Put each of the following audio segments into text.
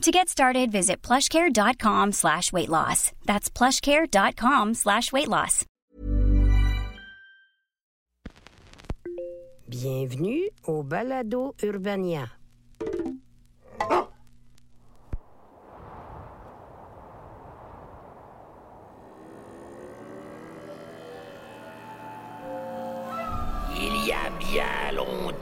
To get started, visit plushcare.com slash weight loss. That's plushcare.com slash weight loss. Bienvenue au Balado Urbania. Il y a bien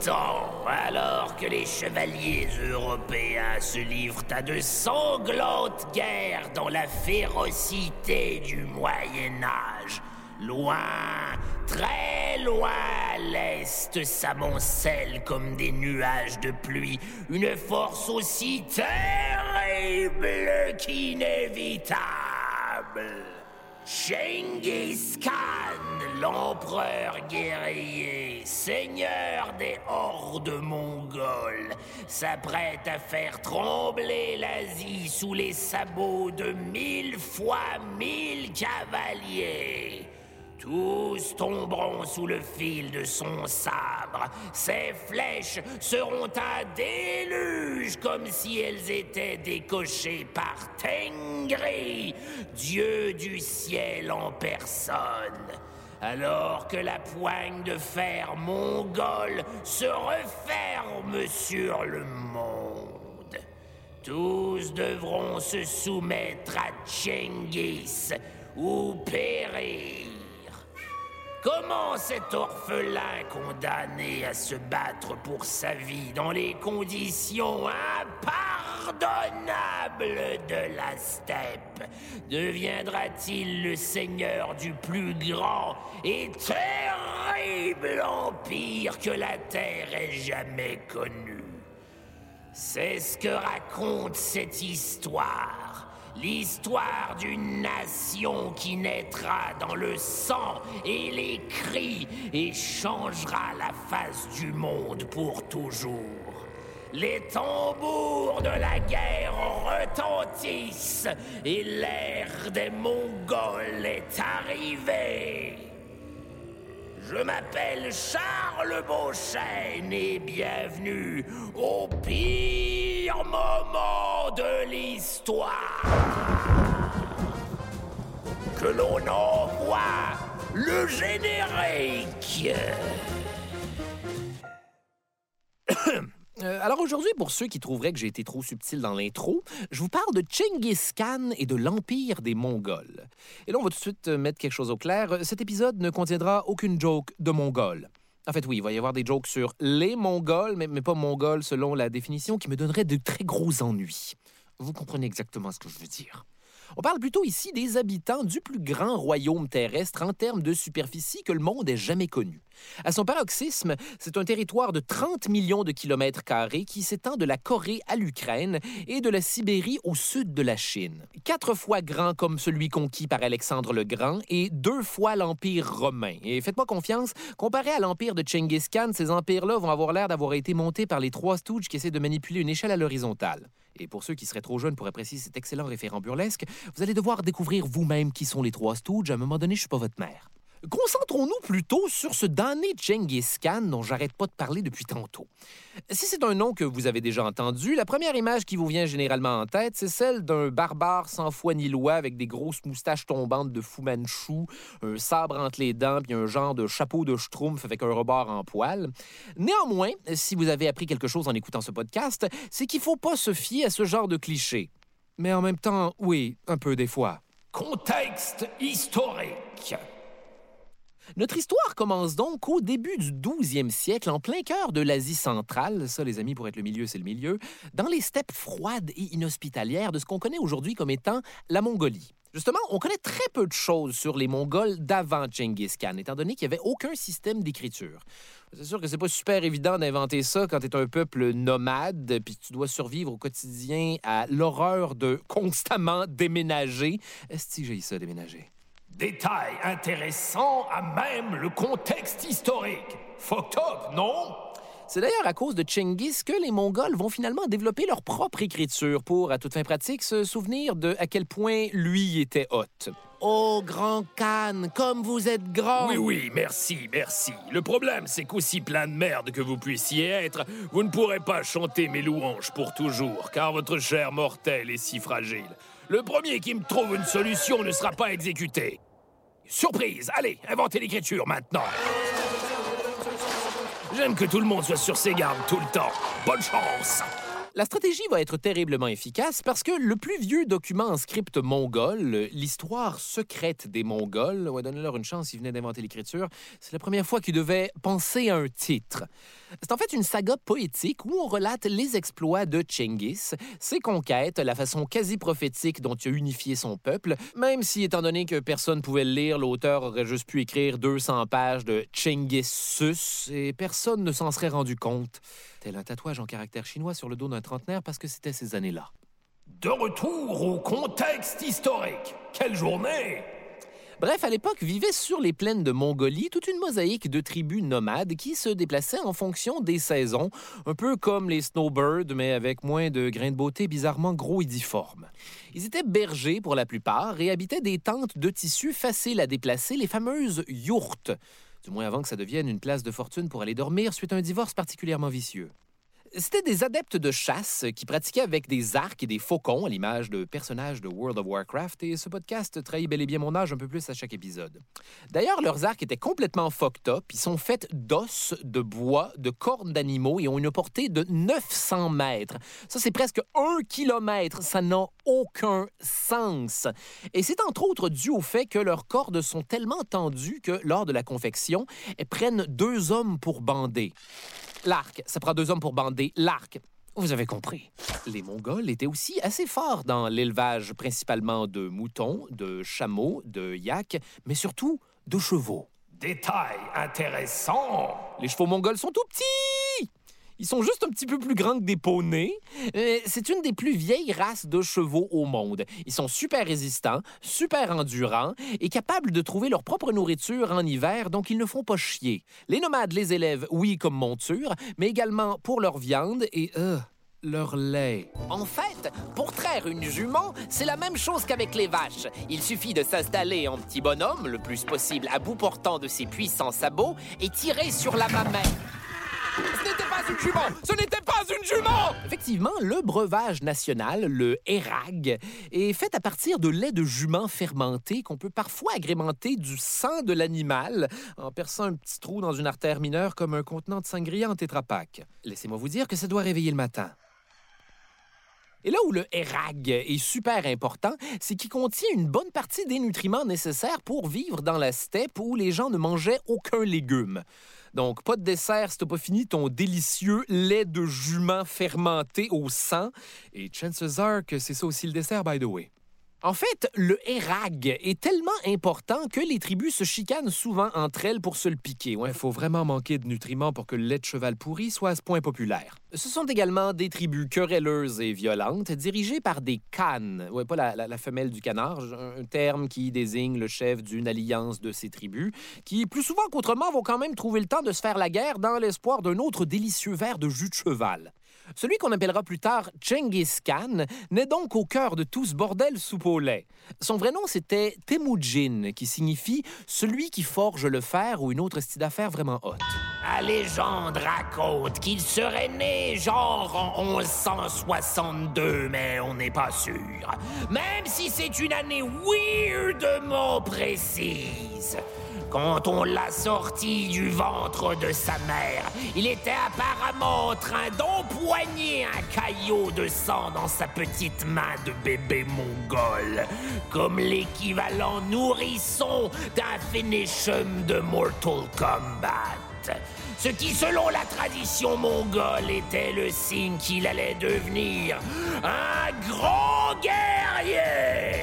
alors que les chevaliers européens se livrent à de sanglantes guerres dans la férocité du Moyen Âge, loin, très loin à l'est s'amoncelle comme des nuages de pluie une force aussi terrible qu'inévitable. Genghis Khan, l'empereur guerrier, seigneur des hordes mongoles, s'apprête à faire trembler l'Asie sous les sabots de mille fois mille cavaliers. Tous tomberont sous le fil de son sabre. Ses flèches seront un déluge comme si elles étaient décochées par Tengri, dieu du ciel en personne. Alors que la poigne de fer mongole se referme sur le monde. Tous devront se soumettre à Tchéngis ou périr. Comment cet orphelin condamné à se battre pour sa vie dans les conditions impardonnables de la steppe? Deviendra-t-il le seigneur du plus grand et terrible empire que la Terre ait jamais connu? C'est ce que raconte cette histoire. L'histoire d'une nation qui naîtra dans le sang et les cris et changera la face du monde pour toujours. Les tambours de la guerre retentissent et l'ère des Mongols est arrivée. Je m'appelle Charles Beauchesne et bienvenue au pire moment de l'histoire. Que l'on envoie le générique. Euh, alors aujourd'hui, pour ceux qui trouveraient que j'ai été trop subtil dans l'intro, je vous parle de Genghis Khan et de l'Empire des Mongols. Et là, on va tout de suite euh, mettre quelque chose au clair. Euh, Cet épisode ne contiendra aucune joke de Mongols. En fait, oui, il va y avoir des jokes sur les Mongols, mais, mais pas Mongols selon la définition, qui me donnerait de très gros ennuis. Vous comprenez exactement ce que je veux dire. On parle plutôt ici des habitants du plus grand royaume terrestre en termes de superficie que le monde ait jamais connu. À son paroxysme, c'est un territoire de 30 millions de kilomètres carrés qui s'étend de la Corée à l'Ukraine et de la Sibérie au sud de la Chine. Quatre fois grand comme celui conquis par Alexandre le Grand et deux fois l'Empire romain. Et faites-moi confiance, comparé à l'Empire de Genghis Khan, ces empires-là vont avoir l'air d'avoir été montés par les trois stooges qui essaient de manipuler une échelle à l'horizontale. Et pour ceux qui seraient trop jeunes pour apprécier cet excellent référent burlesque, vous allez devoir découvrir vous-même qui sont les trois stooges. À un moment donné, je suis pas votre mère. Concentrons-nous plutôt sur ce damné Genghis Khan dont j'arrête pas de parler depuis tantôt. Si c'est un nom que vous avez déjà entendu, la première image qui vous vient généralement en tête, c'est celle d'un barbare sans foi ni loi avec des grosses moustaches tombantes de Fu Manchu, un sabre entre les dents puis un genre de chapeau de schtroumpf avec un rebord en poil. Néanmoins, si vous avez appris quelque chose en écoutant ce podcast, c'est qu'il faut pas se fier à ce genre de clichés. Mais en même temps, oui, un peu des fois. Contexte historique. Notre histoire commence donc au début du 12e siècle, en plein cœur de l'Asie centrale, ça les amis, pour être le milieu, c'est le milieu, dans les steppes froides et inhospitalières de ce qu'on connaît aujourd'hui comme étant la Mongolie. Justement, on connaît très peu de choses sur les Mongols d'avant Genghis Khan, étant donné qu'il n'y avait aucun système d'écriture. C'est sûr que c'est pas super évident d'inventer ça quand tu es un peuple nomade, puis tu dois survivre au quotidien à l'horreur de constamment déménager. Est-ce que j'ai ça, déménager? Détail intéressant à même le contexte historique. Fucked up, non? C'est d'ailleurs à cause de Chengiz que les Mongols vont finalement développer leur propre écriture pour, à toute fin pratique, se souvenir de à quel point lui était hot. Oh, grand Khan, comme vous êtes grand! Oui, oui, merci, merci. Le problème, c'est qu'aussi plein de merde que vous puissiez être, vous ne pourrez pas chanter mes louanges pour toujours, car votre chair mortelle est si fragile. Le premier qui me trouve une solution ne sera pas exécuté. Surprise, allez, inventez l'écriture maintenant. J'aime que tout le monde soit sur ses gardes tout le temps. Bonne chance! La stratégie va être terriblement efficace parce que le plus vieux document en script mongol, l'histoire secrète des Mongols, ouais, donnez-leur une chance, ils venaient d'inventer l'écriture, c'est la première fois qu'ils devaient penser à un titre. C'est en fait une saga poétique où on relate les exploits de Chengiz, ses conquêtes, la façon quasi prophétique dont il a unifié son peuple, même si, étant donné que personne pouvait le lire, l'auteur aurait juste pu écrire 200 pages de Chengis et personne ne s'en serait rendu compte. Tel un tatouage en caractère chinois sur le dos d'un trentenaire parce que c'était ces années-là. De retour au contexte historique. Quelle journée! Bref, à l'époque, vivait sur les plaines de Mongolie toute une mosaïque de tribus nomades qui se déplaçaient en fonction des saisons, un peu comme les snowbirds, mais avec moins de grains de beauté bizarrement gros et difformes. Ils étaient bergers pour la plupart et habitaient des tentes de tissu faciles à déplacer, les fameuses yourtes, du moins avant que ça devienne une place de fortune pour aller dormir suite à un divorce particulièrement vicieux. C'était des adeptes de chasse qui pratiquaient avec des arcs et des faucons à l'image de personnages de World of Warcraft et ce podcast trahit bel et bien mon âge un peu plus à chaque épisode. D'ailleurs, leurs arcs étaient complètement fucked up. Ils sont faits d'os, de bois, de cornes d'animaux et ont une portée de 900 mètres. Ça, c'est presque un kilomètre. Ça n'a aucun sens. Et c'est entre autres dû au fait que leurs cordes sont tellement tendues que lors de la confection, elles prennent deux hommes pour bander. L'arc, ça prend deux hommes pour bander l'arc. Vous avez compris. Les Mongols étaient aussi assez forts dans l'élevage principalement de moutons, de chameaux, de yaks, mais surtout de chevaux. Détail intéressant. Les chevaux mongols sont tout petits. Ils sont juste un petit peu plus grands que des poneys. Euh, c'est une des plus vieilles races de chevaux au monde. Ils sont super résistants, super endurants et capables de trouver leur propre nourriture en hiver, donc ils ne font pas chier. Les nomades les élèvent, oui, comme monture, mais également pour leur viande et euh, leur lait. En fait, pour traire une jument, c'est la même chose qu'avec les vaches. Il suffit de s'installer en petit bonhomme, le plus possible à bout portant de ses puissants sabots, et tirer sur la mamelle. Ce n'était pas une jument Ce n'était pas une jument Effectivement, le breuvage national, le érag, est fait à partir de lait de jument fermenté qu'on peut parfois agrémenter du sang de l'animal en perçant un petit trou dans une artère mineure comme un contenant de sangria en tétrapac. Laissez-moi vous dire que ça doit réveiller le matin. Et là où le érag est super important, c'est qu'il contient une bonne partie des nutriments nécessaires pour vivre dans la steppe où les gens ne mangeaient aucun légume. Donc, pas de dessert si t'as pas fini ton délicieux lait de jument fermenté au sang. Et chances are que c'est ça aussi le dessert, by the way. En fait, le érag est tellement important que les tribus se chicanent souvent entre elles pour se le piquer. Il faut vraiment manquer de nutriments pour que le lait de cheval pourri soit à ce point populaire. Ce sont également des tribus querelleuses et violentes, dirigées par des Khans. Ouais, pas la- la femelle du canard, un terme qui désigne le chef d'une alliance de ces tribus, qui, plus souvent qu'autrement, vont quand même trouver le temps de se faire la guerre dans l'espoir d'un autre délicieux verre de jus de cheval. Celui qu'on appellera plus tard Genghis Khan naît donc au cœur de tout ce bordel soupe au. Son vrai nom, c'était Temujin, qui signifie celui qui forge le fer ou une autre style d'affaires vraiment haute. La légende raconte qu'il serait né genre en 1162, mais on n'est pas sûr. Même si c'est une année weirdement précise. Quand on l'a sorti du ventre de sa mère, il était apparemment en train d'empoigner un caillot de sang dans sa petite main de bébé mongol, comme l'équivalent nourrisson d'un finishum de Mortal Kombat. Ce qui, selon la tradition mongole, était le signe qu'il allait devenir un grand guerrier.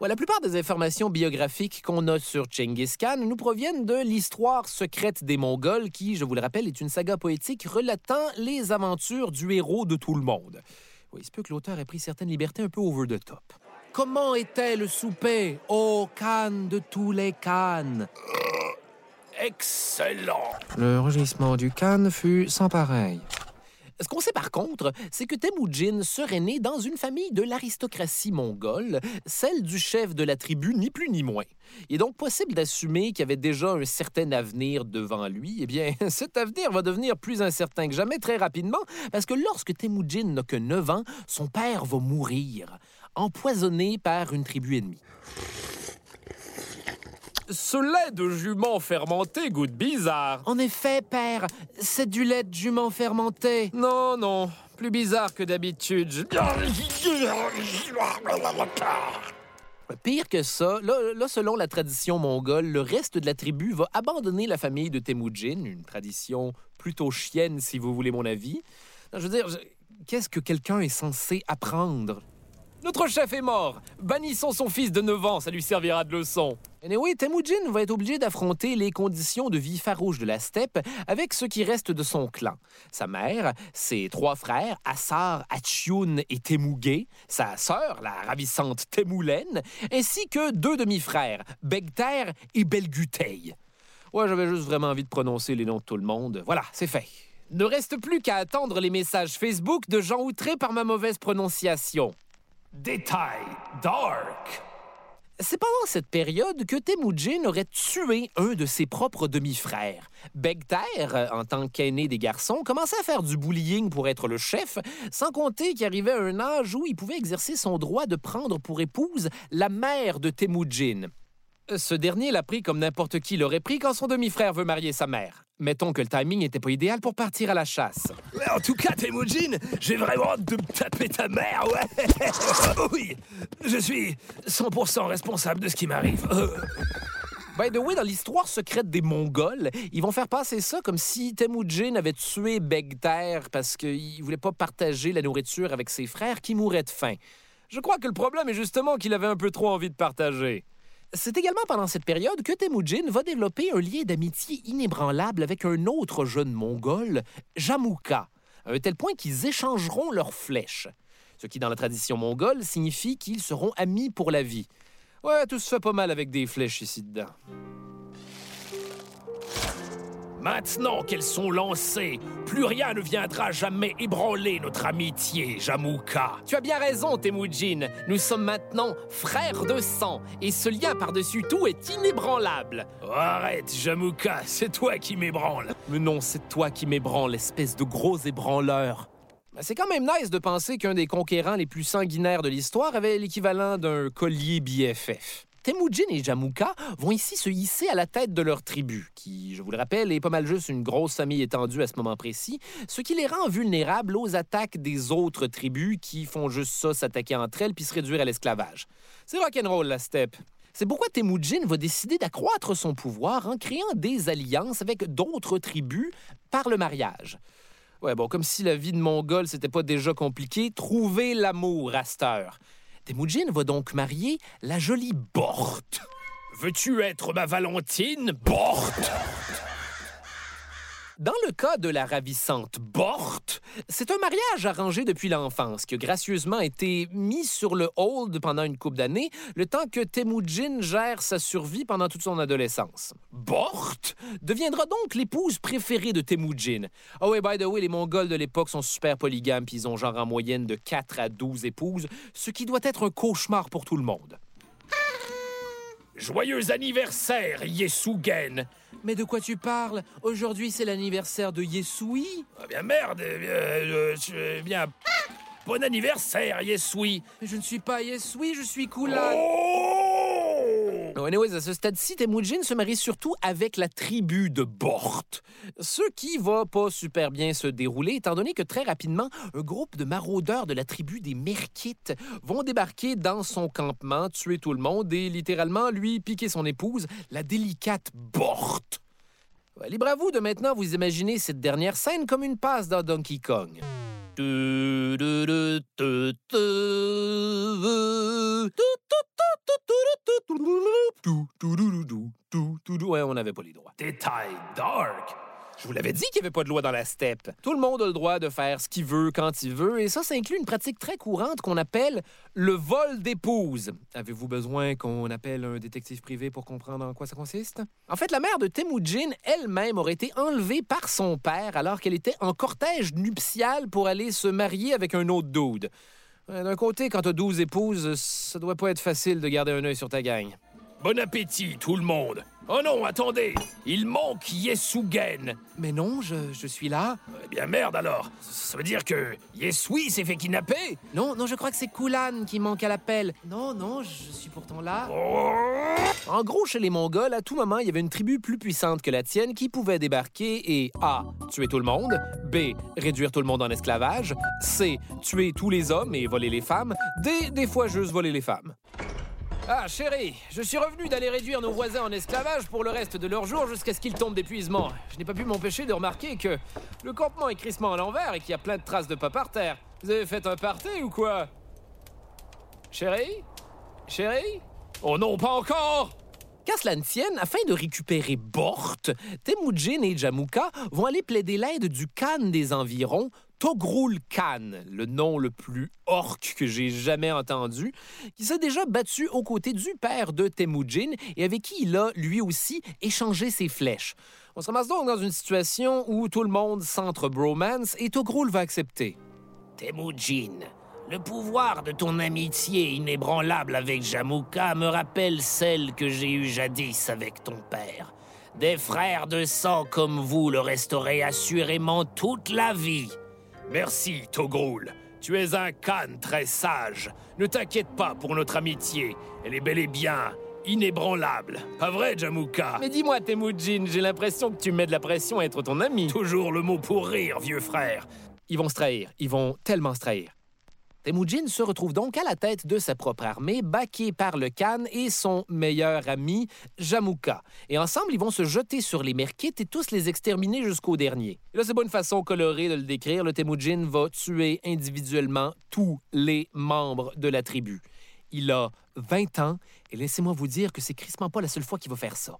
Ouais, la plupart des informations biographiques qu'on a sur Genghis Khan nous proviennent de l'histoire secrète des Mongols, qui, je vous le rappelle, est une saga poétique relatant les aventures du héros de tout le monde. Oui, il se peut que l'auteur ait pris certaines libertés un peu over the top. Comment était le souper, ô Khan de tous les Khans? Excellent. Le rugissement du Khan fut sans pareil. Ce qu'on sait par contre, c'est que Temujin serait né dans une famille de l'aristocratie mongole, celle du chef de la tribu, ni plus ni moins. Il est donc possible d'assumer qu'il avait déjà un certain avenir devant lui. Eh bien, cet avenir va devenir plus incertain que jamais très rapidement, parce que lorsque Temujin n'a que 9 ans, son père va mourir, empoisonné par une tribu ennemie. Ce lait de jument fermenté goûte bizarre. En effet, père, c'est du lait de jument fermenté. Non, non, plus bizarre que d'habitude. Pire que ça, là, là, selon la tradition mongole, le reste de la tribu va abandonner la famille de Temujin, une tradition plutôt chienne si vous voulez mon avis. Je veux dire, je- qu'est-ce que quelqu'un est censé apprendre? Notre chef est mort. Bannissons son fils de 9 ans, ça lui servira de leçon. Anyway, Temujin va être obligé d'affronter les conditions de vie farouche de la steppe avec ce qui reste de son clan. Sa mère, ses trois frères, Assar, Achiun et Temugé, sa sœur, la ravissante Temoulen, ainsi que deux demi-frères, Begter et Belgutei. Ouais, j'avais juste vraiment envie de prononcer les noms de tout le monde. Voilà, c'est fait. Ne reste plus qu'à attendre les messages Facebook de gens outrés par ma mauvaise prononciation. Détail dark. C'est pendant cette période que Temujin aurait tué un de ses propres demi-frères. Begter, en tant qu'aîné des garçons, commençait à faire du bullying pour être le chef, sans compter qu'il arrivait à un âge où il pouvait exercer son droit de prendre pour épouse la mère de Temujin. Ce dernier l'a pris comme n'importe qui l'aurait pris quand son demi-frère veut marier sa mère. Mettons que le timing n'était pas idéal pour partir à la chasse. En tout cas, Temujin, j'ai vraiment hâte de me taper ta mère, ouais. oui, je suis 100% responsable de ce qui m'arrive. Euh, By the way, dans l'histoire secrète des Mongols, ils vont faire passer ça comme si Temujin avait tué Begter parce qu'il voulait pas partager la nourriture avec ses frères qui mouraient de faim. Je crois que le problème est justement qu'il avait un peu trop envie de partager. C'est également pendant cette période que Temujin va développer un lien d'amitié inébranlable avec un autre jeune Mongol, Jamouka, à un tel point qu'ils échangeront leurs flèches. Ce qui, dans la tradition mongole, signifie qu'ils seront amis pour la vie. Ouais, tout se fait pas mal avec des flèches ici dedans. Maintenant qu'elles sont lancées, plus rien ne viendra jamais ébranler notre amitié, Jamouka. Tu as bien raison, Temujin. Nous sommes maintenant frères de sang, et ce lien par-dessus tout est inébranlable. Arrête, Jamouka, c'est toi qui m'ébranle. Mais non, c'est toi qui m'ébranle, espèce de gros ébranleur. Ben, C'est quand même nice de penser qu'un des conquérants les plus sanguinaires de l'histoire avait l'équivalent d'un collier BFF. Temujin et Jamouka vont ici se hisser à la tête de leur tribu, qui, je vous le rappelle, est pas mal juste une grosse famille étendue à ce moment précis, ce qui les rend vulnérables aux attaques des autres tribus qui font juste ça, s'attaquer entre elles puis se réduire à l'esclavage. C'est rock'n'roll, la steppe. C'est pourquoi Temujin va décider d'accroître son pouvoir en créant des alliances avec d'autres tribus par le mariage. Ouais, bon, comme si la vie de Mongol, c'était pas déjà compliqué, trouver l'amour à. Temujin va donc marier la jolie Bort. Veux-tu être ma Valentine, Bort Dans le cas de la ravissante Bort, c'est un mariage arrangé depuis l'enfance qui a gracieusement été mis sur le hold pendant une couple d'années, le temps que Temujin gère sa survie pendant toute son adolescence. Bort deviendra donc l'épouse préférée de Temujin. Ah ouais, by the way, les Mongols de l'époque sont super polygames, puis ils ont genre en moyenne de 4 à 12 épouses, ce qui doit être un cauchemar pour tout le monde. Joyeux anniversaire, Yesugen Mais de quoi tu parles Aujourd'hui, c'est l'anniversaire de Yesui. Ah bien merde, eh bien, euh, je- eh bien... Bon anniversaire, Yesui Mais je ne suis pas Yesui, je suis Kulan. Oh Oh, à ce stade-ci, Temujin se marie surtout avec la tribu de Bort. Ce qui va pas super bien se dérouler, étant donné que très rapidement, un groupe de maraudeurs de la tribu des Merkites vont débarquer dans son campement, tuer tout le monde et littéralement lui piquer son épouse, la délicate Bort. Libre à vous de maintenant vous imaginer cette dernière scène comme une passe dans Donkey Kong. Ouais, on n'avait pas les droits. Détail dark! Je vous l'avais dit qu'il n'y avait pas de loi dans la steppe. Tout le monde a le droit de faire ce qu'il veut quand il veut, et ça, ça inclut une pratique très courante qu'on appelle le vol d'épouse. Avez-vous besoin qu'on appelle un détective privé pour comprendre en quoi ça consiste? En fait, la mère de Temujin elle-même aurait été enlevée par son père alors qu'elle était en cortège nuptial pour aller se marier avec un autre dude. D'un côté, quand t'as 12 épouses, ça doit pas être facile de garder un œil sur ta gang. Bon appétit, tout le monde Oh non, attendez Il manque Yesugen Mais non, je, je suis là. Eh bien merde alors Ça veut dire que Yesui s'est fait kidnapper Non, non, je crois que c'est Kulan qui manque à l'appel. Non, non, je suis pourtant là. En gros, chez les Mongols, à tout moment, il y avait une tribu plus puissante que la tienne qui pouvait débarquer et A. tuer tout le monde, B. réduire tout le monde en esclavage, C. tuer tous les hommes et voler les femmes, D. des fois juste voler les femmes. Ah, chérie, je suis revenu d'aller réduire nos voisins en esclavage pour le reste de leur jour jusqu'à ce qu'ils tombent d'épuisement. Je n'ai pas pu m'empêcher de remarquer que le campement est crissement à l'envers et qu'il y a plein de traces de pas par terre. Vous avez fait un party ou quoi? Chérie? Chérie? Oh non, pas encore Qu'à cela ne tienne, afin de récupérer Bort, Temujin et Jamuka vont aller plaider l'aide du Khan des environs, Togrul Khan, le nom le plus orque que j'ai jamais entendu, qui s'est déjà battu aux côtés du père de Temujin et avec qui il a, lui aussi, échangé ses flèches. On se ramasse donc dans une situation où tout le monde centre bromance et Togrul va accepter. Temujin, le pouvoir de ton amitié inébranlable avec Jamuka me rappelle celle que j'ai eue jadis avec ton père. Des frères de sang comme vous le resterez assurément toute la vie. Merci, Togrul. Tu es un Khan très sage. Ne t'inquiète pas pour notre amitié. Elle est bel et bien inébranlable. Pas vrai, Jamuka? Mais dis-moi, Temujin, j'ai l'impression que tu mets de la pression à être ton ami. Toujours le mot pour rire, vieux frère. Ils vont se trahir. Ils vont tellement se trahir. Temujin se retrouve donc à la tête de sa propre armée, baqué par le Khan et son meilleur ami, Jamuka. Et ensemble, ils vont se jeter sur les Merkites et tous les exterminer jusqu'au dernier. Et là, c'est pas une façon colorée de le décrire. Le Temujin va tuer individuellement tous les membres de la tribu. Il a 20 ans, et laissez-moi vous dire que c'est crissement pas la seule fois qu'il va faire ça.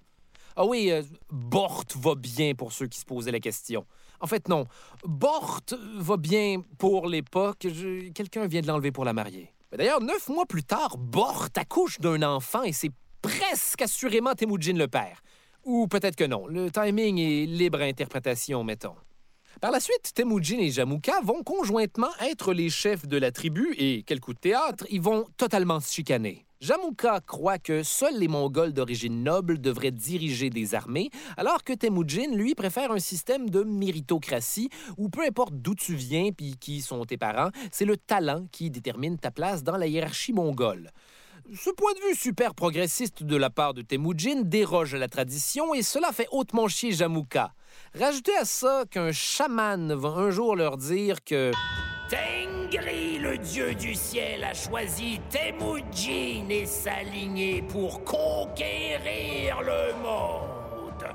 Ah oui, euh, Bort va bien pour ceux qui se posaient la question. En fait, non. Bort va bien pour l'époque. Quelqu'un vient de l'enlever pour la marier. Mais D'ailleurs, neuf mois plus tard, Bort accouche d'un enfant et c'est presque assurément Temujin le père. Ou peut-être que non. Le timing est libre à interprétation, mettons. Par la suite, Temujin et Jamuka vont conjointement être les chefs de la tribu et, quel coup de théâtre, ils vont totalement se chicaner. Jamuka croit que seuls les Mongols d'origine noble devraient diriger des armées, alors que Temujin, lui, préfère un système de méritocratie où peu importe d'où tu viens puis qui sont tes parents, c'est le talent qui détermine ta place dans la hiérarchie mongole. Ce point de vue super progressiste de la part de Temujin déroge à la tradition et cela fait hautement chier Jamuka. Rajoutez à ça qu'un chaman va un jour leur dire que Le dieu du ciel, a choisi Temujin et sa lignée pour conquérir le monde.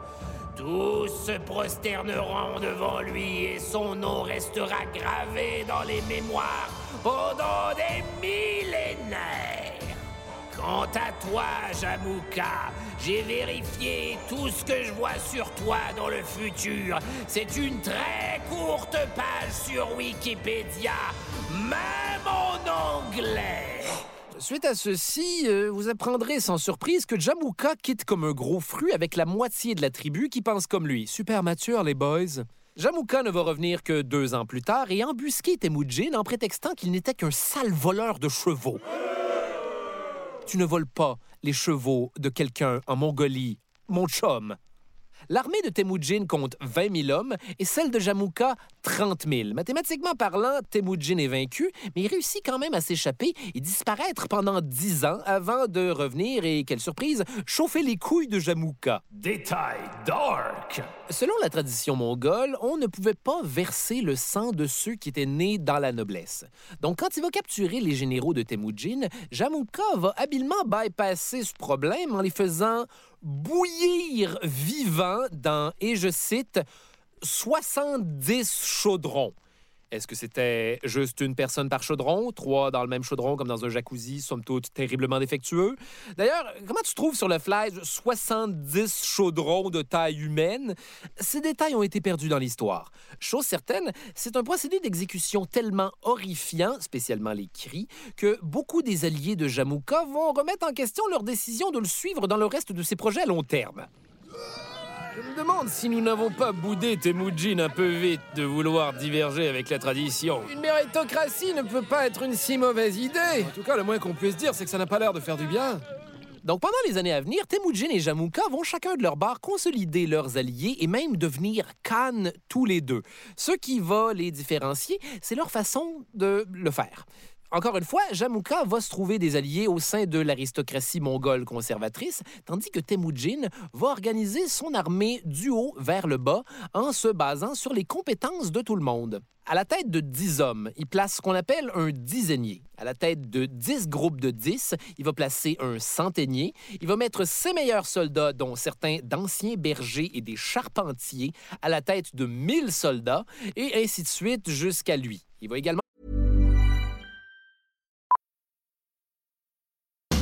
Tous se prosterneront devant lui et son nom restera gravé dans les mémoires pendant des millénaires. Quant à toi, Jamuka, j'ai vérifié tout ce que je vois sur toi dans le futur. C'est une très courte page sur Wikipédia, même en anglais. Suite à ceci, euh, vous apprendrez sans surprise que Jamuka quitte comme un gros fruit avec la moitié de la tribu qui pense comme lui. Super mature, les boys. Jamuka ne va revenir que deux ans plus tard et embusquer Temujin en prétextant qu'il n'était qu'un sale voleur de chevaux. Tu ne voles pas les chevaux de quelqu'un en Mongolie, mon chum. L'armée de Temujin compte 20 000 hommes et celle de Jamouka 30 000. Mathématiquement parlant, Temujin est vaincu, mais il réussit quand même à s'échapper et disparaître pendant 10 ans avant de revenir et, quelle surprise, chauffer les couilles de Jamouka. Détail dark. Selon la tradition mongole, on ne pouvait pas verser le sang de ceux qui étaient nés dans la noblesse. Donc, quand il va capturer les généraux de Temujin, Jamouka va habilement bypasser ce problème en les faisant bouillir vivants dans, et je cite, 70 chaudrons. Est-ce que c'était juste une personne par chaudron, trois dans le même chaudron comme dans un jacuzzi, somme toute terriblement défectueux? D'ailleurs, comment tu trouves sur le flash 70 chaudrons de taille humaine? Ces détails ont été perdus dans l'histoire. Chose certaine, c'est un procédé d'exécution tellement horrifiant, spécialement les cris, que beaucoup des alliés de Jamouka vont remettre en question leur décision de le suivre dans le reste de ses projets à long terme. Je me demande si nous n'avons pas boudé Temujin un peu vite de vouloir diverger avec la tradition. Une méritocratie ne peut pas être une si mauvaise idée. En tout cas, le moins qu'on puisse dire, c'est que ça n'a pas l'air de faire du bien. Donc, pendant les années à venir, Temujin et Jamouka vont chacun de leur bar consolider leurs alliés et même devenir Khan tous les deux. Ce qui va les différencier, c'est leur façon de le faire. Encore une fois, Jamouka va se trouver des alliés au sein de l'aristocratie mongole conservatrice, tandis que Temujin va organiser son armée du haut vers le bas en se basant sur les compétences de tout le monde. À la tête de 10 hommes, il place ce qu'on appelle un dizainier. À la tête de 10 groupes de 10, il va placer un centenier. Il va mettre ses meilleurs soldats, dont certains d'anciens bergers et des charpentiers, à la tête de 1000 soldats, et ainsi de suite jusqu'à lui. Il va également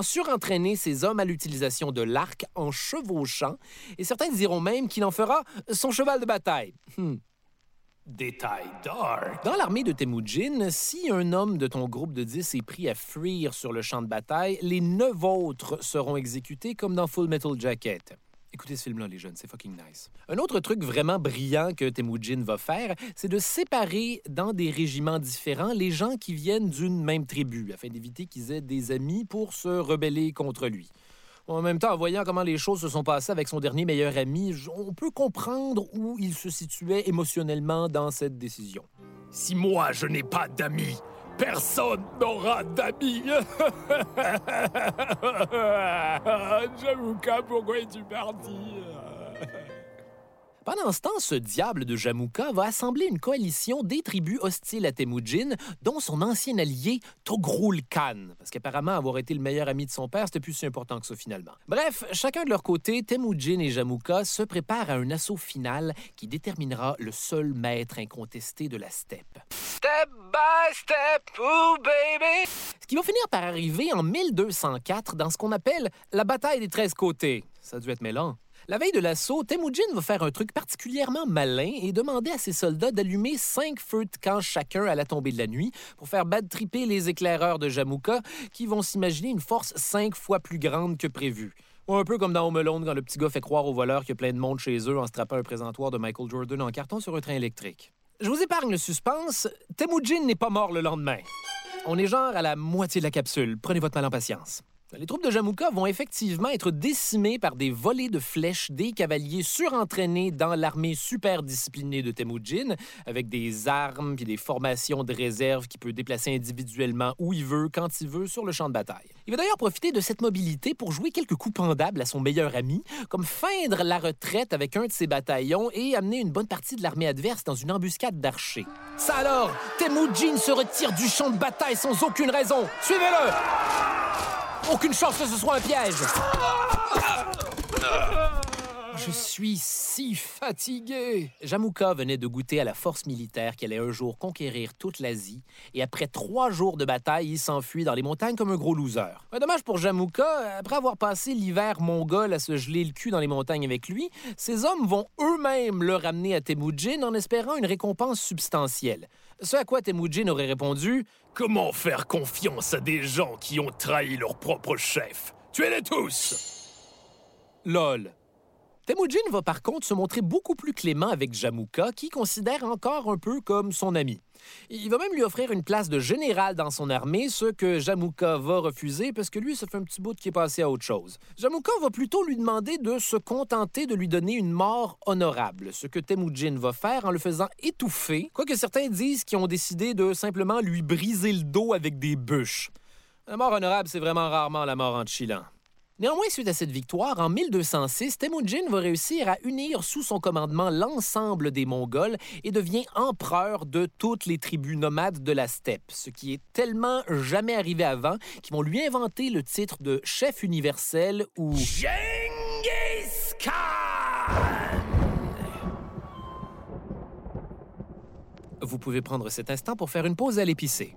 Surentraîner ses hommes à l'utilisation de l'arc en chevauchant, et certains diront même qu'il en fera son cheval de bataille. Hmm. Détail dark. Dans l'armée de Temujin, si un homme de ton groupe de 10 est pris à fuir sur le champ de bataille, les neuf autres seront exécutés comme dans Full Metal Jacket. Écoutez ce film-là, les jeunes, c'est fucking nice. Un autre truc vraiment brillant que Temujin va faire, c'est de séparer dans des régiments différents les gens qui viennent d'une même tribu, afin d'éviter qu'ils aient des amis pour se rebeller contre lui. En même temps, en voyant comment les choses se sont passées avec son dernier meilleur ami, on peut comprendre où il se situait émotionnellement dans cette décision. Si moi je n'ai pas d'amis, personne n'aura d'amis. Jamouka, pourquoi es-tu parti Pendant ce temps, ce diable de Jamouka va assembler une coalition des tribus hostiles à Temujin, dont son ancien allié Togrul Khan, parce qu'apparemment avoir été le meilleur ami de son père, c'était plus si important que ça finalement. Bref, chacun de leur côté, Temujin et Jamouka se préparent à un assaut final qui déterminera le seul maître incontesté de la steppe. Step by step, ooh baby! Ce qui va finir par arriver en 1204 dans ce qu'on appelle la bataille des 13 côtés. Ça a dû être mêlant. La veille de l'assaut, Temujin va faire un truc particulièrement malin et demander à ses soldats d'allumer cinq feux de camp chacun à la tombée de la nuit pour faire bad tripper les éclaireurs de Jamouka qui vont s'imaginer une force cinq fois plus grande que prévu. Un peu comme dans Home Alone quand le petit gars fait croire aux voleurs qu'il y a plein de monde chez eux en se trappant un présentoir de Michael Jordan en carton sur un train électrique. Je vous épargne le suspense, Temujin n'est pas mort le lendemain. On est genre à la moitié de la capsule, prenez votre mal en patience. Les troupes de Jamouka vont effectivement être décimées par des volées de flèches des cavaliers surentraînés dans l'armée super disciplinée de Temujin, avec des armes et des formations de réserve qui peut déplacer individuellement où il veut, quand il veut, sur le champ de bataille. Il va d'ailleurs profiter de cette mobilité pour jouer quelques coups pendables à son meilleur ami, comme feindre la retraite avec un de ses bataillons et amener une bonne partie de l'armée adverse dans une embuscade d'archers. Ça alors, Temujin se retire du champ de bataille sans aucune raison. Suivez-le! Aucune chance que ce soit un piège. Je suis si fatigué. Jamouka venait de goûter à la force militaire qui allait un jour conquérir toute l'Asie, et après trois jours de bataille, il s'enfuit dans les montagnes comme un gros loser. Un dommage pour Jamouka, après avoir passé l'hiver mongol à se geler le cul dans les montagnes avec lui, ces hommes vont eux-mêmes le ramener à Temujin en espérant une récompense substantielle. Ce à quoi Temujin aurait répondu Comment faire confiance à des gens qui ont trahi leur propre chef? Tuez-les tous LOL. Temujin va par contre se montrer beaucoup plus clément avec Jamouka, qui considère encore un peu comme son ami. Il va même lui offrir une place de général dans son armée, ce que Jamouka va refuser parce que lui, ça fait un petit bout qui est passé à autre chose. Jamouka va plutôt lui demander de se contenter de lui donner une mort honorable, ce que Temujin va faire en le faisant étouffer, quoique certains disent qu'ils ont décidé de simplement lui briser le dos avec des bûches. La mort honorable, c'est vraiment rarement la mort en chilant. Néanmoins, suite à cette victoire, en 1206, Temujin va réussir à unir sous son commandement l'ensemble des Mongols et devient empereur de toutes les tribus nomades de la steppe, ce qui est tellement jamais arrivé avant qu'ils vont lui inventer le titre de chef universel ou... Genghis Khan Vous pouvez prendre cet instant pour faire une pause à l'épicé.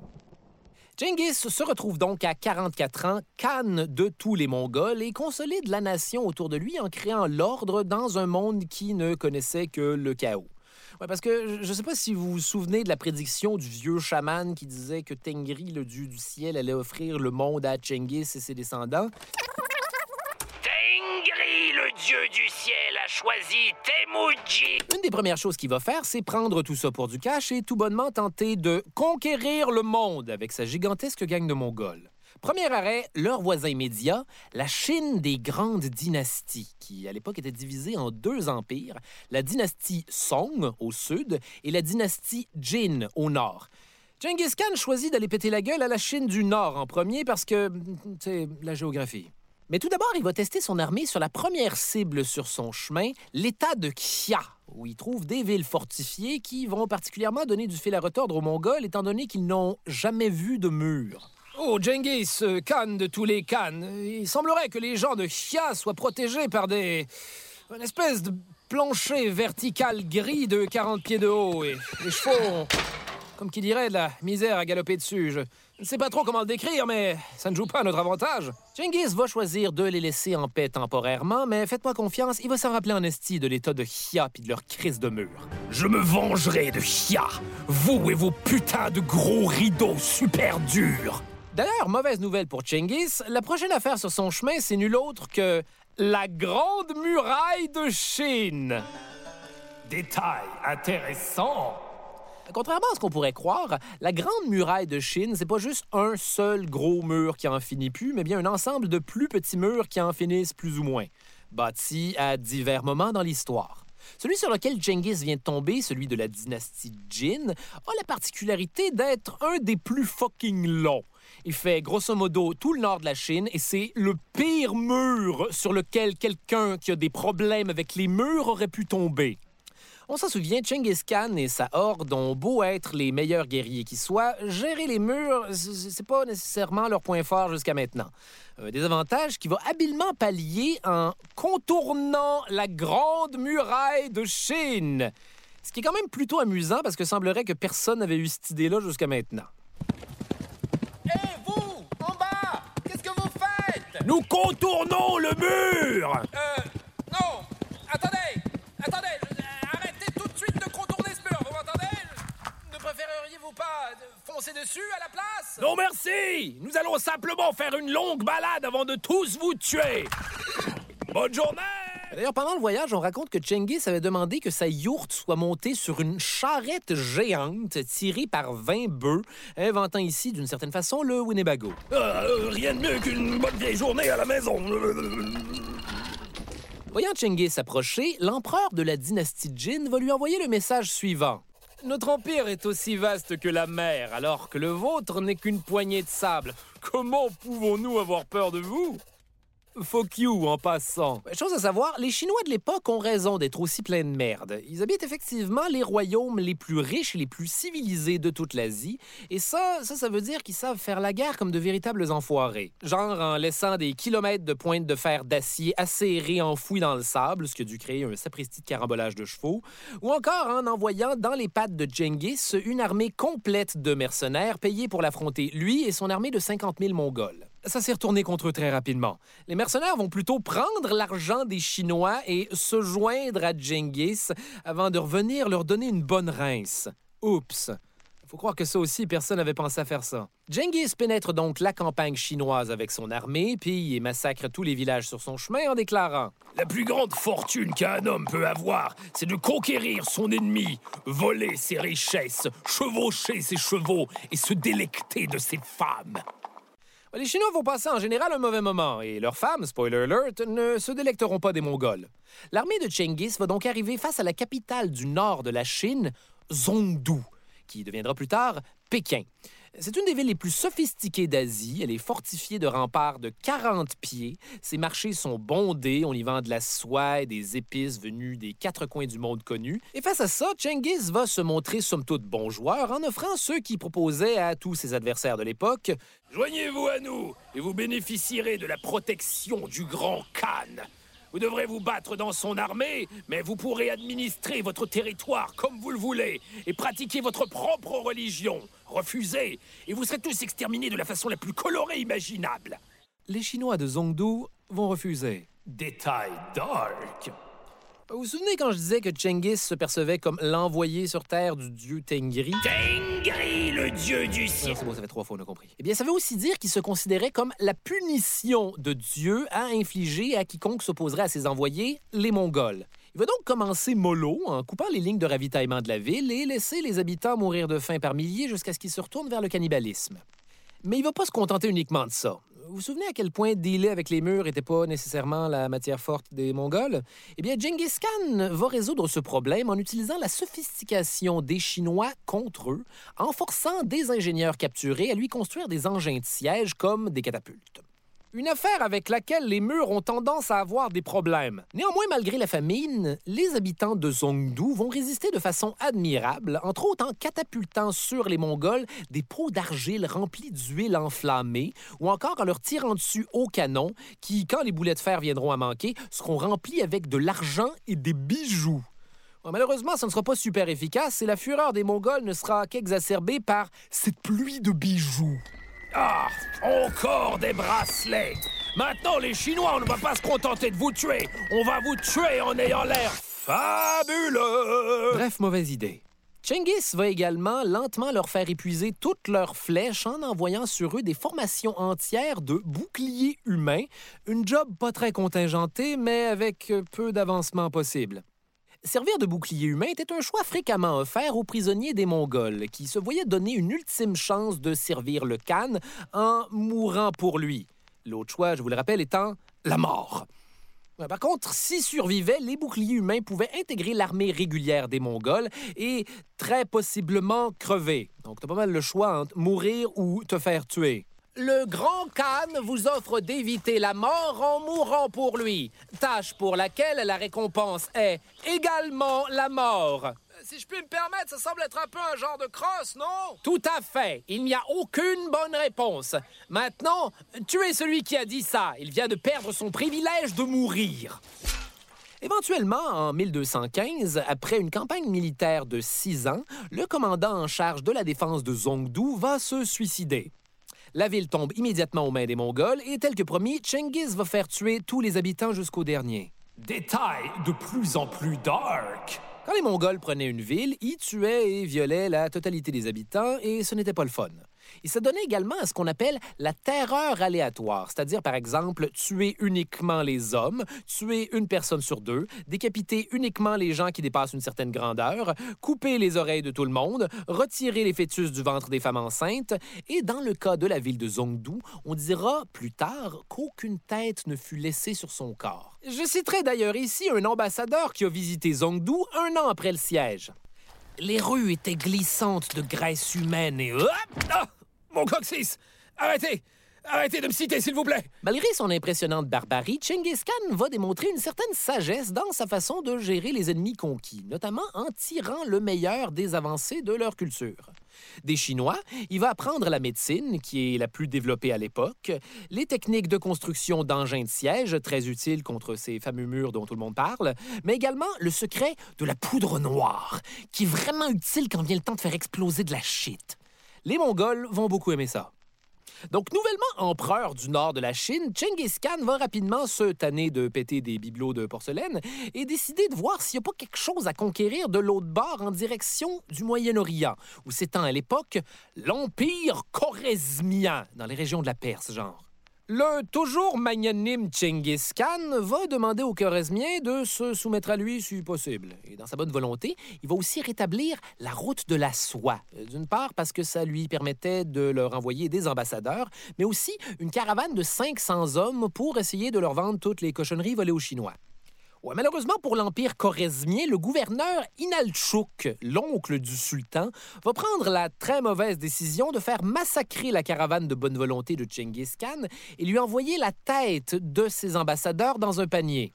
Genghis se retrouve donc à 44 ans, Khan de tous les Mongols, et consolide la nation autour de lui en créant l'ordre dans un monde qui ne connaissait que le chaos. Parce que je ne sais pas si vous vous souvenez de la prédiction du vieux chaman qui disait que Tengri, le dieu du ciel, allait offrir le monde à Genghis et ses descendants. Dieu du ciel, a choisi Temujin Une des premières choses qu'il va faire, c'est prendre tout ça pour du cash et tout bonnement tenter de conquérir le monde avec sa gigantesque gang de Mongols. Premier arrêt, leur voisin immédiat, la Chine des grandes dynasties, qui à l'époque était divisée en deux empires, la dynastie Song au sud et la dynastie Jin au nord. Genghis Khan choisit d'aller péter la gueule à la Chine du Nord en premier parce que, c'est la géographie. Mais tout d'abord, il va tester son armée sur la première cible sur son chemin, l'État de Xia, où il trouve des villes fortifiées qui vont particulièrement donner du fil à retordre aux Mongols, étant donné qu'ils n'ont jamais vu de mur. Oh, Genghis, Khan de tous les Khans, il semblerait que les gens de Xia soient protégés par des... une espèce de plancher vertical gris de 40 pieds de haut, et les chevaux ont, comme qui dirait, de la misère à galoper dessus. Je ne sais pas trop comment le décrire, mais ça ne joue pas à notre avantage. Genghis va choisir de les laisser en paix temporairement, mais faites-moi confiance, il va s'en rappeler en esti de l'état de Xia puis de leur crise de mur. Je me vengerai de Xia, vous et vos putains de gros rideaux super durs D'ailleurs, mauvaise nouvelle pour Genghis, la prochaine affaire sur son chemin, c'est nul autre que la Grande Muraille de Chine. Détail intéressant Contrairement à ce qu'on pourrait croire, la Grande Muraille de Chine, c'est pas juste un seul gros mur qui en finit plus, mais bien un ensemble de plus petits murs qui en finissent plus ou moins, bâtis à divers moments dans l'histoire. Celui sur lequel Genghis vient de tomber, celui de la dynastie Jin, a la particularité d'être un des plus fucking longs. Il fait grosso modo tout le nord de la Chine et c'est le pire mur sur lequel quelqu'un qui a des problèmes avec les murs aurait pu tomber. On s'en souvient, Genghis Khan et sa horde ont beau être les meilleurs guerriers qui soient, gérer les murs, c'est pas nécessairement leur point fort jusqu'à maintenant. Un désavantage qui va habilement pallier en contournant la grande muraille de Chine. Ce qui est quand même plutôt amusant parce que semblerait que personne n'avait eu cette idée-là jusqu'à maintenant. Hé, vous En bas Qu'est-ce que vous faites? Nous contournons le mur Euh. Non Attendez Attendez pas euh, foncer dessus à la place? Non merci Nous allons simplement faire une longue balade avant de tous vous tuer Bonne journée D'ailleurs, pendant le voyage, on raconte que Chengis avait demandé que sa yourte soit montée sur une charrette géante tirée par 20 bœufs, inventant ici, d'une certaine façon, le Winnebago. Euh, rien de mieux qu'une bonne vieille journée à la maison. Voyant Chengis approcher, l'empereur de la dynastie Jin va lui envoyer le message suivant. Notre empire est aussi vaste que la mer, alors que le vôtre n'est qu'une poignée de sable. Comment pouvons-nous avoir peur de vous? Fuck you en passant. Chose à savoir, les Chinois de l'époque ont raison d'être aussi pleins de merde. Ils habitent effectivement les royaumes les plus riches et les plus civilisés de toute l'Asie. Et ça, ça, veut dire qu'ils savent faire la guerre comme de véritables enfoirés. Genre en laissant des kilomètres de pointes de fer d'acier acérées enfouies dans le sable, ce qui a dû créer un sapristi de carambolage de chevaux. Ou encore en envoyant dans les pattes de Genghis une armée complète de mercenaires payés pour l'affronter, lui et son armée de 50 000 Mongols ça s'est retourné contre eux très rapidement. Les mercenaires vont plutôt prendre l'argent des Chinois et se joindre à Genghis avant de revenir leur donner une bonne rince. Oups. Faut croire que ça aussi, personne n'avait pensé à faire ça. Genghis pénètre donc la campagne chinoise avec son armée, puis il massacre tous les villages sur son chemin en déclarant La plus grande fortune qu'un homme peut avoir, c'est de conquérir son ennemi, voler ses richesses, chevaucher ses chevaux et se délecter de ses femmes. Les Chinois vont passer en général un mauvais moment et leurs femmes, spoiler alert, ne se délecteront pas des Mongols. L'armée de Chengiz va donc arriver face à la capitale du nord de la Chine, Zhongdu, qui deviendra plus tard Pékin. C'est une des villes les plus sophistiquées d'Asie. Elle est fortifiée de remparts de 40 pieds. Ses marchés sont bondés. On y vend de la soie et des épices venues des quatre coins du monde connus. Et face à ça, Chengiz va se montrer somme toute bon joueur en offrant ceux qui proposaient à tous ses adversaires de l'époque Joignez-vous à nous et vous bénéficierez de la protection du grand Khan. Vous devrez vous battre dans son armée, mais vous pourrez administrer votre territoire comme vous le voulez et pratiquer votre propre religion. Refusez, et vous serez tous exterminés de la façon la plus colorée imaginable. Les Chinois de Zhongdu vont refuser. Détail dark. Vous vous souvenez quand je disais que Chengiz se percevait comme l'envoyé sur Terre du dieu Tengri? Tengri, le dieu du ciel! C'est bon, ça fait trois fois, on a compris. Eh bien, ça veut aussi dire qu'il se considérait comme la punition de Dieu à infliger à quiconque s'opposerait à ses envoyés, les Mongols. Il va donc commencer mollo en coupant les lignes de ravitaillement de la ville et laisser les habitants mourir de faim par milliers jusqu'à ce qu'ils se retournent vers le cannibalisme. Mais il va pas se contenter uniquement de ça. Vous vous souvenez à quel point dealer avec les murs n'était pas nécessairement la matière forte des Mongols? Eh bien, Genghis Khan va résoudre ce problème en utilisant la sophistication des Chinois contre eux, en forçant des ingénieurs capturés à lui construire des engins de siège comme des catapultes. Une affaire avec laquelle les murs ont tendance à avoir des problèmes. Néanmoins, malgré la famine, les habitants de Zhongdu vont résister de façon admirable, entre autres en catapultant sur les Mongols des pots d'argile remplis d'huile enflammée, ou encore en leur tirant dessus au canon, qui, quand les boulets de fer viendront à manquer, seront remplis avec de l'argent et des bijoux. Malheureusement, ce ne sera pas super efficace et la fureur des Mongols ne sera qu'exacerbée par cette pluie de bijoux. Ah, encore des bracelets. Maintenant, les Chinois, on ne va pas se contenter de vous tuer. On va vous tuer en ayant l'air fabuleux. Bref, mauvaise idée. Chengiz va également lentement leur faire épuiser toutes leurs flèches en envoyant sur eux des formations entières de boucliers humains, une job pas très contingentée, mais avec peu d'avancement possible. Servir de bouclier humain était un choix fréquemment offert aux prisonniers des Mongols, qui se voyaient donner une ultime chance de servir le Khan en mourant pour lui. L'autre choix, je vous le rappelle, étant la mort. Par contre, s'ils survivaient, les boucliers humains pouvaient intégrer l'armée régulière des Mongols et très possiblement crever. Donc, t'as pas mal le choix entre mourir ou te faire tuer. Le grand Khan vous offre d'éviter la mort en mourant pour lui, tâche pour laquelle la récompense est également la mort. Si je puis me permettre, ça semble être un peu un genre de crosse, non? Tout à fait. Il n'y a aucune bonne réponse. Maintenant, tuez celui qui a dit ça. Il vient de perdre son privilège de mourir. Éventuellement, en 1215, après une campagne militaire de six ans, le commandant en charge de la défense de Zhongdu va se suicider. La ville tombe immédiatement aux mains des Mongols et, tel que promis, Chengiz va faire tuer tous les habitants jusqu'au dernier. Détail de plus en plus dark. Quand les Mongols prenaient une ville, ils tuaient et violaient la totalité des habitants et ce n'était pas le fun. Il se donnait également à ce qu'on appelle la terreur aléatoire, c'est-à-dire par exemple tuer uniquement les hommes, tuer une personne sur deux, décapiter uniquement les gens qui dépassent une certaine grandeur, couper les oreilles de tout le monde, retirer les fœtus du ventre des femmes enceintes, et dans le cas de la ville de Zongdu, on dira plus tard qu'aucune tête ne fut laissée sur son corps. Je citerai d'ailleurs ici un ambassadeur qui a visité Zongdu un an après le siège. Les rues étaient glissantes de graisse humaine et... Hop! Mon coccyx! Arrêtez! Arrêtez de me citer, s'il vous plaît! Malgré son impressionnante barbarie, Genghis Khan va démontrer une certaine sagesse dans sa façon de gérer les ennemis conquis, notamment en tirant le meilleur des avancées de leur culture. Des Chinois, il va apprendre la médecine, qui est la plus développée à l'époque, les techniques de construction d'engins de siège, très utiles contre ces fameux murs dont tout le monde parle, mais également le secret de la poudre noire, qui est vraiment utile quand vient le temps de faire exploser de la shit. Les Mongols vont beaucoup aimer ça. Donc, nouvellement empereur du nord de la Chine, Genghis Khan va rapidement se tanner de péter des bibelots de porcelaine et décider de voir s'il n'y a pas quelque chose à conquérir de l'autre bord en direction du Moyen-Orient, où s'étend à l'époque l'Empire choresmien, dans les régions de la Perse, genre. Le toujours magnanime Genghis Khan va demander aux Khwarezmiens de se soumettre à lui si possible. Et dans sa bonne volonté, il va aussi rétablir la route de la soie. D'une part parce que ça lui permettait de leur envoyer des ambassadeurs, mais aussi une caravane de 500 hommes pour essayer de leur vendre toutes les cochonneries volées aux Chinois. Malheureusement pour l'Empire choresmien, le gouverneur Inalchuk, l'oncle du sultan, va prendre la très mauvaise décision de faire massacrer la caravane de bonne volonté de Genghis Khan et lui envoyer la tête de ses ambassadeurs dans un panier.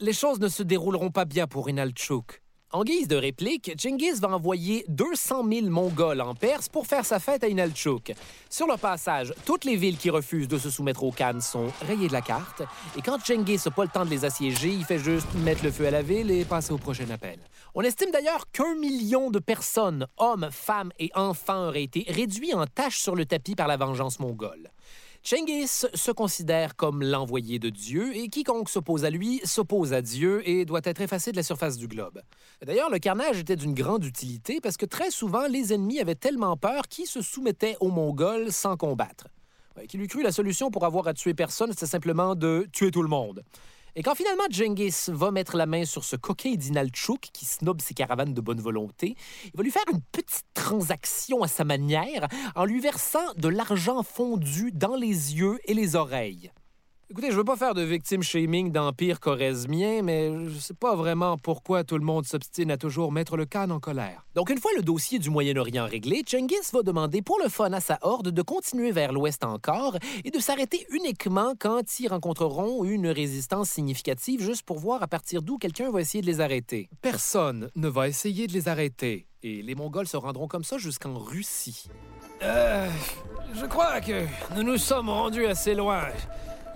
Les choses ne se dérouleront pas bien pour Inalchuk. En guise de réplique, Genghis va envoyer 200 000 Mongols en Perse pour faire sa fête à Inalchuk. Sur le passage, toutes les villes qui refusent de se soumettre au Khan sont rayées de la carte, et quand Genghis n'a pas le temps de les assiéger, il fait juste mettre le feu à la ville et passer au prochain appel. On estime d'ailleurs qu'un million de personnes, hommes, femmes et enfants, auraient été réduits en tâches sur le tapis par la vengeance mongole. Genghis se considère comme l'envoyé de Dieu et quiconque s'oppose à lui s'oppose à Dieu et doit être effacé de la surface du globe. D'ailleurs, le carnage était d'une grande utilité parce que très souvent, les ennemis avaient tellement peur qu'ils se soumettaient aux Mongols sans combattre. Qu'il eût cru la solution pour avoir à tuer personne, c'était simplement de tuer tout le monde. Et quand finalement Genghis va mettre la main sur ce coquin d'Inalchuk qui snob ses caravanes de bonne volonté, il va lui faire une petite transaction à sa manière en lui versant de l'argent fondu dans les yeux et les oreilles. Écoutez, je veux pas faire de victime shaming d'empire choresmien, mais je sais pas vraiment pourquoi tout le monde s'obstine à toujours mettre le Khan en colère. Donc, une fois le dossier du Moyen-Orient réglé, Genghis va demander pour le fun à sa horde de continuer vers l'ouest encore et de s'arrêter uniquement quand ils rencontreront une résistance significative, juste pour voir à partir d'où quelqu'un va essayer de les arrêter. Personne ne va essayer de les arrêter, et les Mongols se rendront comme ça jusqu'en Russie. Euh, je crois que nous nous sommes rendus assez loin.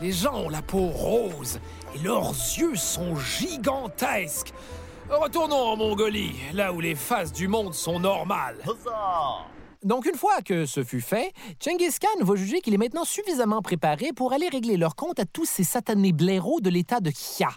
Les gens ont la peau rose et leurs yeux sont gigantesques. Retournons en Mongolie, là où les faces du monde sont normales. Donc, une fois que ce fut fait, Genghis Khan va juger qu'il est maintenant suffisamment préparé pour aller régler leur compte à tous ces satanés blaireaux de l'état de Kya.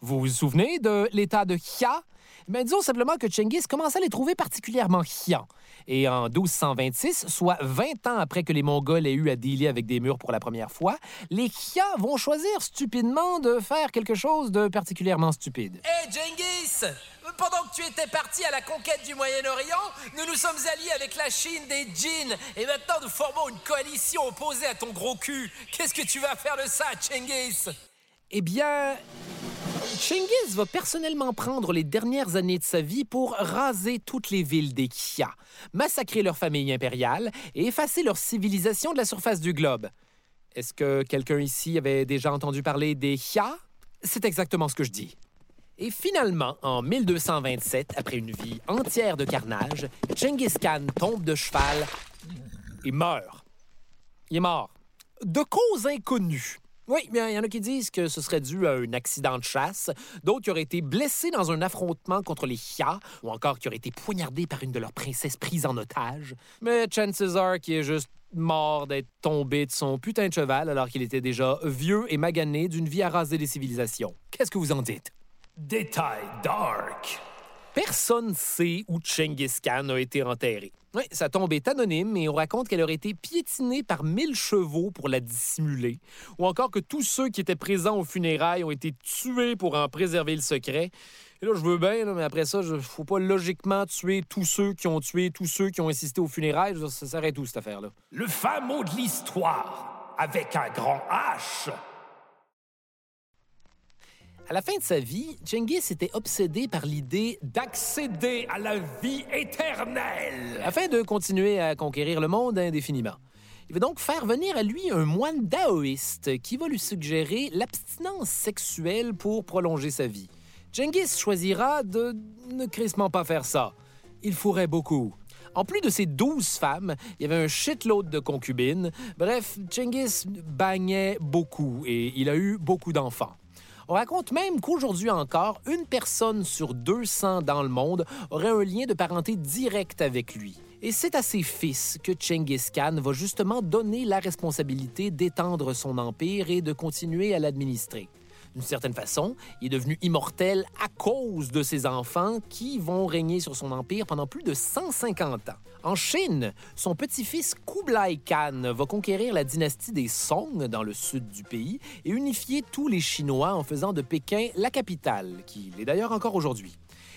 Vous vous souvenez de l'état de Kya? Mais disons simplement que Genghis commence à les trouver particulièrement chiants. Et en 1226, soit 20 ans après que les Mongols aient eu à dealer avec des murs pour la première fois, les Khia vont choisir stupidement de faire quelque chose de particulièrement stupide. Hé, Genghis Pendant que tu étais parti à la conquête du Moyen-Orient, nous nous sommes alliés avec la Chine des djinns. Et maintenant, nous formons une coalition opposée à ton gros cul. Qu'est-ce que tu vas faire de ça, Genghis Eh bien, Genghis va personnellement prendre les dernières années de sa vie pour raser toutes les villes des Khia, massacrer leur famille impériale et effacer leur civilisation de la surface du globe. Est-ce que quelqu'un ici avait déjà entendu parler des Khia? C'est exactement ce que je dis. Et finalement, en 1227, après une vie entière de carnage, Genghis Khan tombe de cheval et meurt. Il est mort. De cause inconnue. Oui, bien, il y en a qui disent que ce serait dû à un accident de chasse, d'autres qui auraient été blessés dans un affrontement contre les Chia, ou encore qui auraient été poignardés par une de leurs princesses prises en otage. Mais chances are qu'il est juste mort d'être tombé de son putain de cheval alors qu'il était déjà vieux et magané d'une vie à des civilisations. Qu'est-ce que vous en dites? Détail dark. Personne sait où Genghis Khan a été enterré. Sa tombe est anonyme et on raconte qu'elle aurait été piétinée par mille chevaux pour la dissimuler, ou encore que tous ceux qui étaient présents aux funérailles ont été tués pour en préserver le secret. Et là, je veux bien, mais après ça, il faut pas logiquement tuer tous ceux qui ont tué tous ceux qui ont assisté aux funérailles. Ça s'arrête où, cette affaire-là? Le mot de l'histoire, avec un grand H. À la fin de sa vie, Genghis était obsédé par l'idée d'accéder à la vie éternelle afin de continuer à conquérir le monde indéfiniment. Il va donc faire venir à lui un moine daoïste qui va lui suggérer l'abstinence sexuelle pour prolonger sa vie. Genghis choisira de ne crissement pas faire ça. Il fourrait beaucoup. En plus de ses douze femmes, il y avait un shitload de concubines. Bref, Genghis bagnait beaucoup et il a eu beaucoup d'enfants. On raconte même qu'aujourd'hui encore, une personne sur 200 dans le monde aurait un lien de parenté direct avec lui. Et c'est à ses fils que Genghis Khan va justement donner la responsabilité d'étendre son empire et de continuer à l'administrer. D'une certaine façon, il est devenu immortel à cause de ses enfants qui vont régner sur son empire pendant plus de 150 ans. En Chine, son petit-fils Kublai Khan va conquérir la dynastie des Song dans le sud du pays et unifier tous les Chinois en faisant de Pékin la capitale, qui l'est d'ailleurs encore aujourd'hui.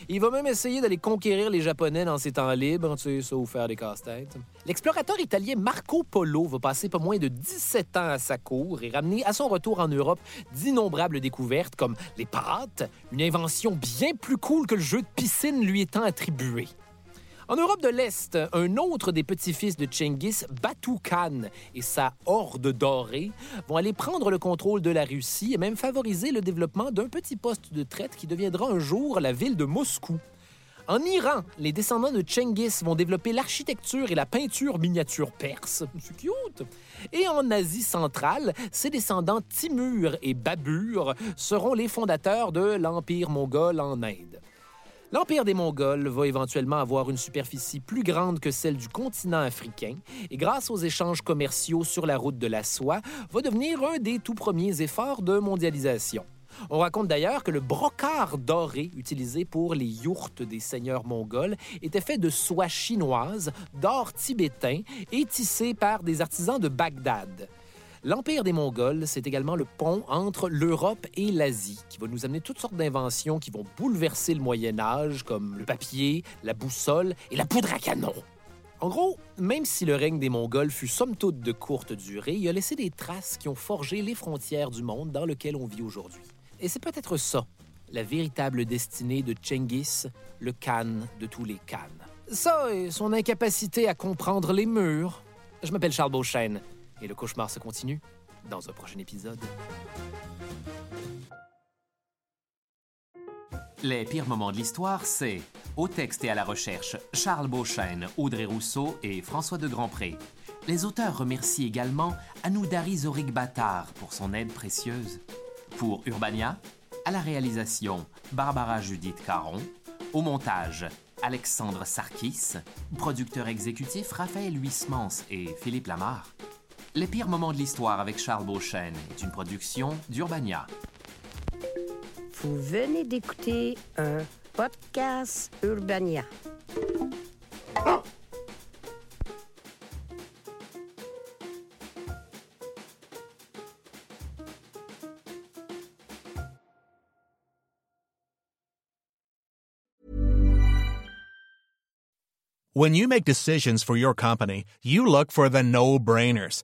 Il va même essayer d'aller conquérir les Japonais dans ses temps libres, tu sais, ça, ou faire des casse-têtes. L'explorateur italien Marco Polo va passer pas moins de 17 ans à sa cour et ramener à son retour en Europe d'innombrables découvertes comme les pâtes, une invention bien plus cool que le jeu de piscine lui étant attribué. En Europe de l'Est, un autre des petits-fils de Chengiz, Batu Khan, et sa horde dorée vont aller prendre le contrôle de la Russie et même favoriser le développement d'un petit poste de traite qui deviendra un jour la ville de Moscou. En Iran, les descendants de Chengiz vont développer l'architecture et la peinture miniature perse. Et en Asie centrale, ses descendants Timur et Babur seront les fondateurs de l'Empire mongol en Inde. L'Empire des Mongols va éventuellement avoir une superficie plus grande que celle du continent africain et grâce aux échanges commerciaux sur la route de la soie, va devenir un des tout premiers efforts de mondialisation. On raconte d'ailleurs que le brocart doré utilisé pour les yourtes des seigneurs mongols était fait de soie chinoise, d'or tibétain et tissé par des artisans de Bagdad. L'Empire des Mongols, c'est également le pont entre l'Europe et l'Asie, qui va nous amener toutes sortes d'inventions qui vont bouleverser le Moyen Âge, comme le papier, la boussole et la poudre à canon. En gros, même si le règne des Mongols fut somme toute de courte durée, il a laissé des traces qui ont forgé les frontières du monde dans lequel on vit aujourd'hui. Et c'est peut-être ça, la véritable destinée de Chengiz, le Khan de tous les Khans. Ça et son incapacité à comprendre les murs. Je m'appelle Charles Beauchesne. Et le cauchemar se continue dans un prochain épisode. Les pires moments de l'histoire, c'est au texte et à la recherche Charles Beauchesne, Audrey Rousseau et François de Grandpré. Les auteurs remercient également Anoudari Zorig Batar pour son aide précieuse. Pour Urbania, à la réalisation Barbara Judith Caron, au montage Alexandre Sarkis, producteur exécutif Raphaël Huismans et Philippe Lamar. Les pires moments de l'histoire avec Charles Beauchesne est une production d'Urbania. Vous venez d'écouter un podcast Urbania. When you make decisions for your company, you look for the no-brainers.